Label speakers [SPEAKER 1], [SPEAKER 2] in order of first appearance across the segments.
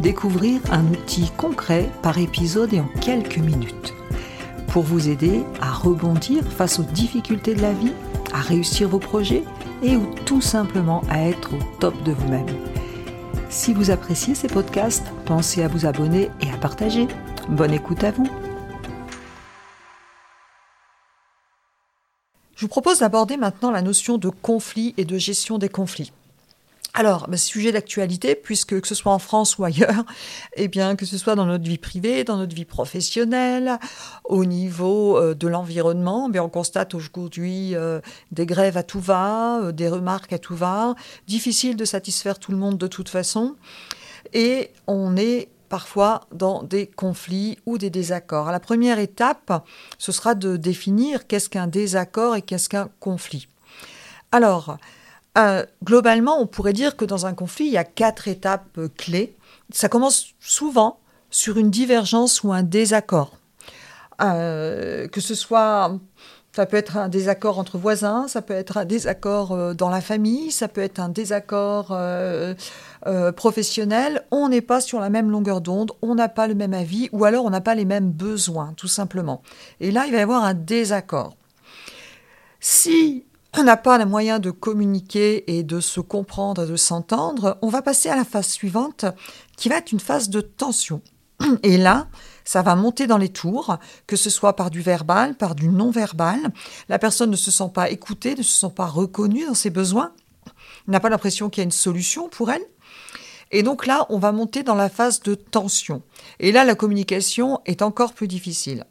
[SPEAKER 1] découvrir un outil concret par épisode et en quelques minutes. Pour vous aider à rebondir face aux difficultés de la vie, à réussir vos projets et ou tout simplement à être au top de vous-même. Si vous appréciez ces podcasts, pensez à vous abonner et à partager. Bonne écoute à vous. Je vous propose d'aborder maintenant la notion de conflit et de gestion des conflits. Alors, bah, sujet d'actualité, puisque que ce soit en France ou ailleurs, eh bien, que ce soit dans notre vie privée, dans notre vie professionnelle, au niveau euh, de l'environnement, eh on constate aujourd'hui euh, des grèves à tout va, euh, des remarques à tout va, difficile de satisfaire tout le monde de toute façon, et on est parfois dans des conflits ou des désaccords. la première étape, ce sera de définir qu'est-ce qu'un désaccord et qu'est-ce qu'un conflit. Alors, euh, globalement, on pourrait dire que dans un conflit, il y a quatre étapes euh, clés. Ça commence souvent sur une divergence ou un désaccord. Euh, que ce soit, ça peut être un désaccord entre voisins, ça peut être un désaccord dans la famille, ça peut être un désaccord professionnel. On n'est pas sur la même longueur d'onde, on n'a pas le même avis, ou alors on n'a pas les mêmes besoins, tout simplement. Et là, il va y avoir un désaccord. Si n'a pas les moyen de communiquer et de se comprendre et de s'entendre, on va passer à la phase suivante qui va être une phase de tension. Et là, ça va monter dans les tours, que ce soit par du verbal, par du non-verbal. La personne ne se sent pas écoutée, ne se sent pas reconnue dans ses besoins, n'a pas l'impression qu'il y a une solution pour elle. Et donc là, on va monter dans la phase de tension. Et là, la communication est encore plus difficile.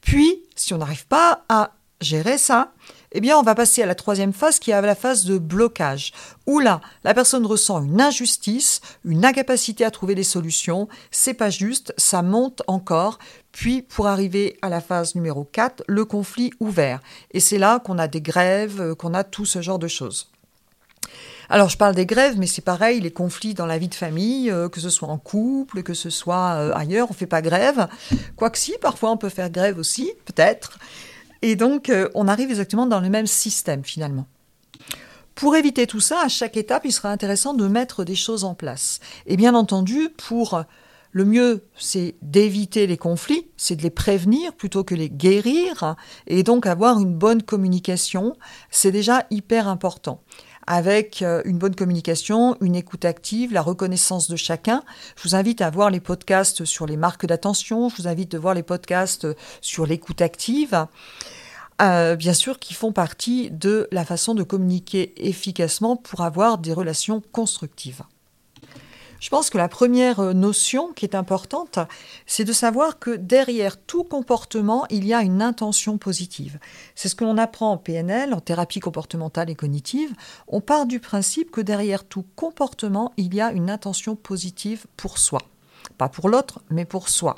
[SPEAKER 1] Puis, si on n'arrive pas à gérer ça, eh bien, on va passer à la troisième phase qui est la phase de blocage, où là, la personne ressent une injustice, une incapacité à trouver des solutions, c'est pas juste, ça monte encore, puis pour arriver à la phase numéro 4, le conflit ouvert. Et c'est là qu'on a des grèves, euh, qu'on a tout ce genre de choses. Alors je parle des grèves, mais c'est pareil, les conflits dans la vie de famille, euh, que ce soit en couple, que ce soit euh, ailleurs, on ne fait pas grève. Quoique si, parfois on peut faire grève aussi, peut-être. Et donc, euh, on arrive exactement dans le même système finalement. Pour éviter tout ça, à chaque étape, il sera intéressant de mettre des choses en place. Et bien entendu, pour le mieux, c'est d'éviter les conflits, c'est de les prévenir plutôt que les guérir, et donc avoir une bonne communication, c'est déjà hyper important avec euh, une bonne communication, une écoute active, la reconnaissance de chacun. Je vous invite à voir les podcasts sur les marques d'attention, je vous invite à voir les podcasts sur l'écoute active. Euh, bien sûr, qui font partie de la façon de communiquer efficacement pour avoir des relations constructives. Je pense que la première euh, notion qui est importante, c'est de savoir que derrière tout comportement, il y a une intention positive. C'est ce que l'on apprend en PNL, en thérapie comportementale et cognitive. On part du principe que derrière tout comportement, il y a une intention positive pour soi. Pas pour l'autre, mais pour soi.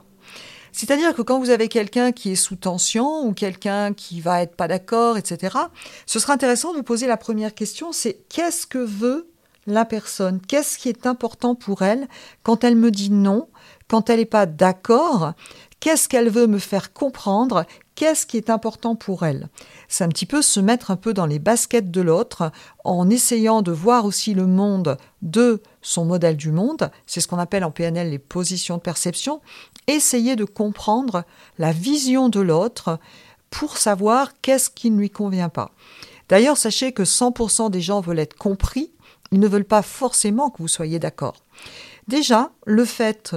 [SPEAKER 1] C'est-à-dire que quand vous avez quelqu'un qui est sous tension ou quelqu'un qui va être pas d'accord, etc., ce sera intéressant de vous poser la première question, c'est qu'est-ce que veut la personne Qu'est-ce qui est important pour elle quand elle me dit non, quand elle n'est pas d'accord? Qu'est-ce qu'elle veut me faire comprendre? Qu'est-ce qui est important pour elle? C'est un petit peu se mettre un peu dans les baskets de l'autre en essayant de voir aussi le monde de son modèle du monde. C'est ce qu'on appelle en PNL les positions de perception. Essayer de comprendre la vision de l'autre pour savoir qu'est-ce qui ne lui convient pas. D'ailleurs, sachez que 100% des gens veulent être compris ils ne veulent pas forcément que vous soyez d'accord. Déjà, le fait,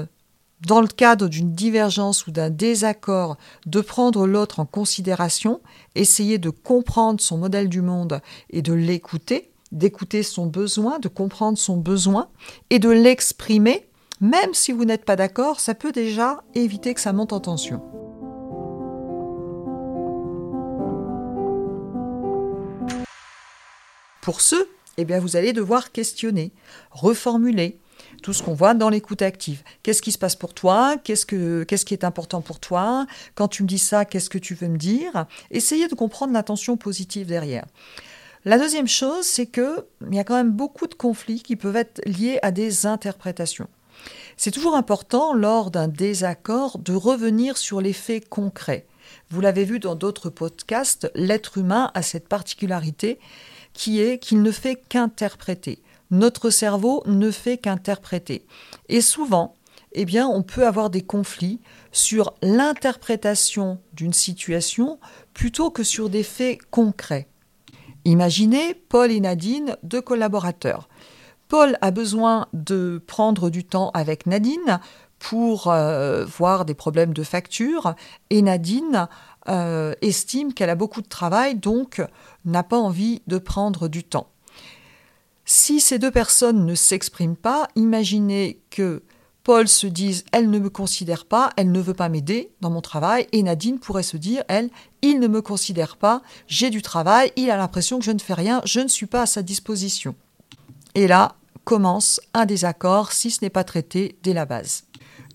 [SPEAKER 1] dans le cadre d'une divergence ou d'un désaccord, de prendre l'autre en considération, essayer de comprendre son modèle du monde et de l'écouter, d'écouter son besoin, de comprendre son besoin et de l'exprimer, même si vous n'êtes pas d'accord, ça peut déjà éviter que ça monte en tension. Pour ceux eh bien vous allez devoir questionner, reformuler, tout ce qu'on voit dans l'écoute active. Qu'est-ce qui se passe pour toi? Qu'est-ce, que, qu'est-ce qui est important pour toi? Quand tu me dis ça, qu'est-ce que tu veux me dire? Essayez de comprendre l'intention positive derrière. La deuxième chose, c'est qu'il y a quand même beaucoup de conflits qui peuvent être liés à des interprétations. C'est toujours important, lors d'un désaccord, de revenir sur les faits concrets. Vous l'avez vu dans d'autres podcasts, l'être humain a cette particularité qui est qu'il ne fait qu'interpréter. Notre cerveau ne fait qu'interpréter. Et souvent, eh bien, on peut avoir des conflits sur l'interprétation d'une situation plutôt que sur des faits concrets. Imaginez Paul et Nadine, deux collaborateurs. Paul a besoin de prendre du temps avec Nadine pour euh, voir des problèmes de facture et Nadine euh, estime qu'elle a beaucoup de travail, donc n'a pas envie de prendre du temps. Si ces deux personnes ne s'expriment pas, imaginez que Paul se dise elle ne me considère pas, elle ne veut pas m'aider dans mon travail, et Nadine pourrait se dire elle, il ne me considère pas, j'ai du travail, il a l'impression que je ne fais rien, je ne suis pas à sa disposition. Et là commence un désaccord si ce n'est pas traité dès la base.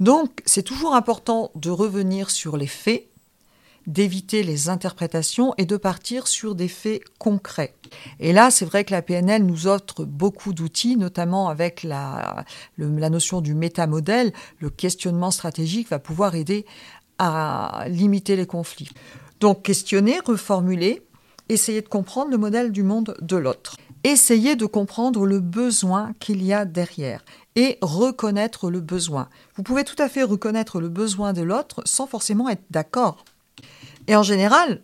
[SPEAKER 1] Donc c'est toujours important de revenir sur les faits d'éviter les interprétations et de partir sur des faits concrets. Et là, c'est vrai que la PNL nous offre beaucoup d'outils, notamment avec la, notion du métamodèle. Le questionnement stratégique va pouvoir aider à limiter les conflits. Donc, questionner, reformuler, essayer de comprendre le modèle du monde de l'autre. Essayer de comprendre le besoin qu'il y a derrière et reconnaître le besoin. Vous pouvez tout à fait reconnaître le besoin de l'autre sans forcément être d'accord. Et en général,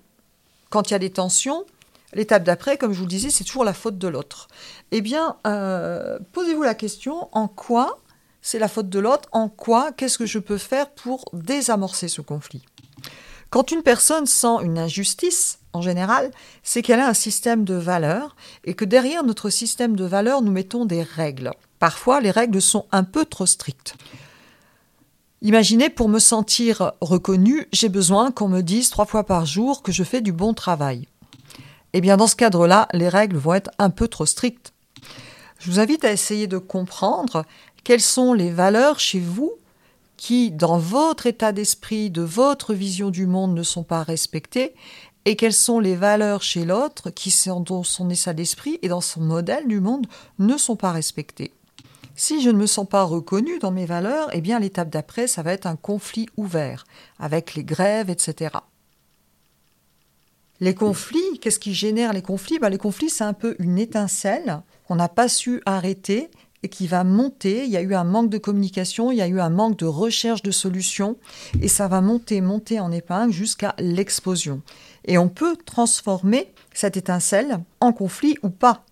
[SPEAKER 1] quand il y a des tensions, l'étape d'après, comme je vous le disais, c'est toujours la faute de l'autre. Eh bien, euh, posez-vous la question, en quoi c'est la faute de l'autre En quoi Qu'est-ce que je peux faire pour désamorcer ce conflit? Quand une personne sent une injustice, en général, c'est qu'elle a un système de valeurs et que derrière notre système de valeurs, nous mettons des règles. Parfois, les règles sont un peu trop strictes. Imaginez, pour me sentir reconnu, j'ai besoin qu'on me dise trois fois par jour que je fais du bon travail. Eh bien, dans ce cadre-là, les règles vont être un peu trop strictes. Je vous invite à essayer de comprendre quelles sont les valeurs chez vous qui, dans votre état d'esprit, de votre vision du monde, ne sont pas respectées, et quelles sont les valeurs chez l'autre qui, dans son état d'esprit et dans son modèle du monde, ne sont pas respectées? Si je ne me sens pas reconnu dans mes valeurs, eh bien l'étape d'après, ça va être un conflit ouvert, avec les grèves, etc. Les conflits, qu'est-ce qui génère les conflits? Ben, Les conflits, c'est un peu une étincelle qu'on n'a pas su arrêter et qui va monter. Il y a eu un manque de communication, il y a eu un manque de recherche de solutions, et ça va monter, monter en épingle jusqu'à l'explosion. Et on peut transformer cette étincelle en conflit ou pas.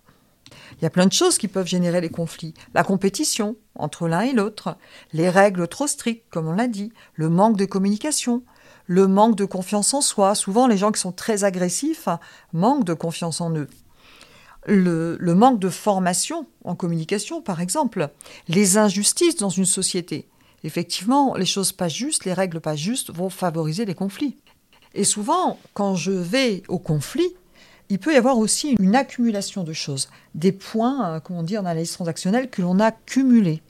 [SPEAKER 1] Il y a plein de choses qui peuvent générer les conflits. La compétition entre l'un et l'autre, les règles trop strictes, comme on l'a dit, le manque de communication, le manque de confiance en soi. Souvent, les gens qui sont très agressifs manquent de confiance en eux. Le, manque de formation en communication, par exemple. Les injustices dans une société. Effectivement, les choses pas justes, les règles pas justes vont favoriser les conflits. Et souvent, quand je vais au conflit, il peut y avoir aussi une accumulation de choses, des points, euh, comme on dit en analyse transactionnelle, que l'on a cumulés.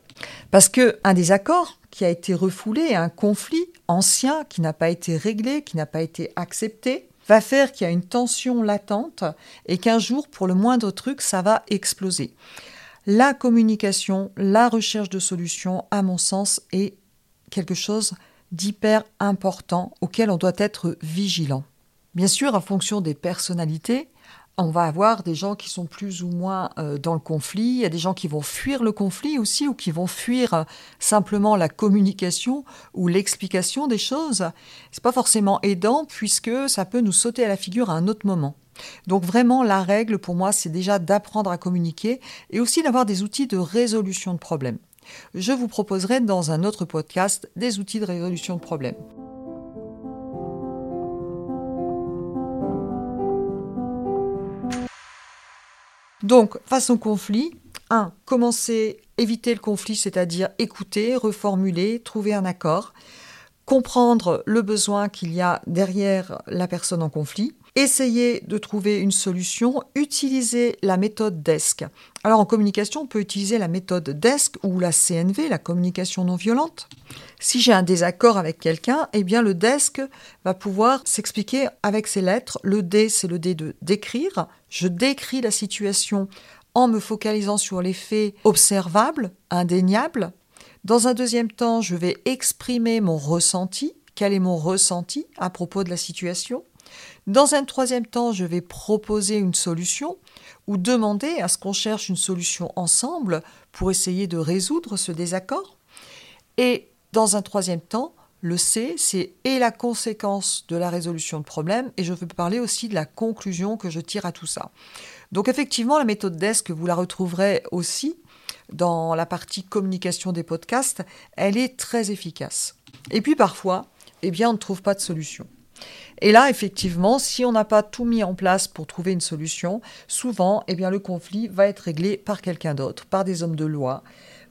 [SPEAKER 1] Parce qu'un désaccord qui a été refoulé, un conflit ancien qui n'a pas été réglé, qui n'a pas été accepté, va faire qu'il y a une tension latente et qu'un jour, pour le moindre truc, ça va exploser. La communication, la recherche de solutions, à mon sens, est quelque chose d'hyper important auquel on doit être vigilant. Bien sûr, en fonction des personnalités, on va avoir des gens qui sont plus ou moins euh, dans le conflit, il y a des gens qui vont fuir le conflit aussi ou qui vont fuir euh, simplement la communication ou l'explication des choses. C'est pas forcément aidant puisque ça peut nous sauter à la figure à un autre moment. Donc vraiment la règle pour moi c'est déjà d'apprendre à communiquer et aussi d'avoir des outils de résolution de problèmes. Je vous proposerai dans un autre podcast des outils de résolution de problèmes. Donc, face au conflit, 1. Commencer, éviter le conflit, c'est-à-dire écouter, reformuler, trouver un accord, comprendre le besoin qu'il y a derrière la personne en conflit. Essayez de trouver une solution, utilisez la méthode DESC. Alors en communication, on peut utiliser la méthode DESC ou la CNV, la communication non violente. Si j'ai un désaccord avec quelqu'un, eh bien le DESC va pouvoir s'expliquer avec ses lettres. Le D, c'est le D de décrire. Je décris la situation en me focalisant sur les faits observables, indéniables. Dans un deuxième temps, je vais exprimer mon ressenti. Quel est mon ressenti à propos de la situation? Dans un troisième temps, je vais proposer une solution ou demander à ce qu'on cherche une solution ensemble pour essayer de résoudre ce désaccord. Et dans un troisième temps, le C, c'est et la conséquence de la résolution de problème, et je veux parler aussi de la conclusion que je tire à tout ça. Donc effectivement, la méthode DESC, vous la retrouverez aussi dans la partie communication des podcasts, elle est très efficace. Et puis parfois, eh bien, on ne trouve pas de solution. Et là, effectivement, si on n'a pas tout mis en place pour trouver une solution, souvent, eh bien, le conflit va être réglé par quelqu'un d'autre, par des hommes de loi,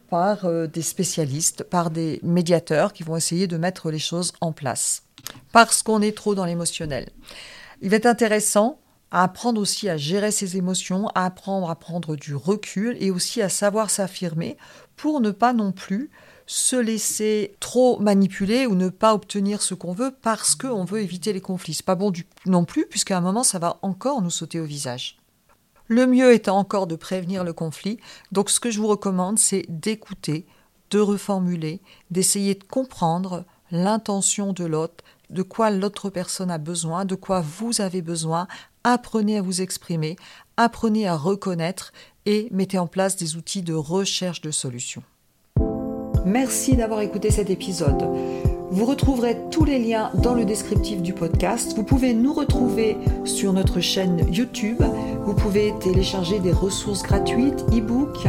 [SPEAKER 1] par euh, des spécialistes, par des médiateurs qui vont essayer de mettre les choses en place. Parce qu'on est trop dans l'émotionnel. Il va être intéressant apprendre aussi à gérer ses émotions, à apprendre à prendre du recul et aussi à savoir s'affirmer pour ne pas non plus se laisser trop manipuler ou ne pas obtenir ce qu'on veut parce qu'on veut éviter les conflits. C'est pas bon du, non plus, puisqu'à un moment, ça va encore nous sauter au visage. Le mieux étant encore de prévenir le conflit. Donc, ce que je vous recommande, c'est d'écouter, de reformuler, d'essayer de comprendre l'intention de l'autre, de quoi l'autre personne a besoin, de quoi vous avez besoin. Apprenez à vous exprimer, apprenez à reconnaître et mettez en place des outils de recherche de solutions. Merci d'avoir écouté cet épisode. Vous retrouverez tous les liens dans le descriptif du podcast. Vous pouvez nous retrouver sur notre chaîne YouTube. Vous pouvez télécharger des ressources gratuites, e-books.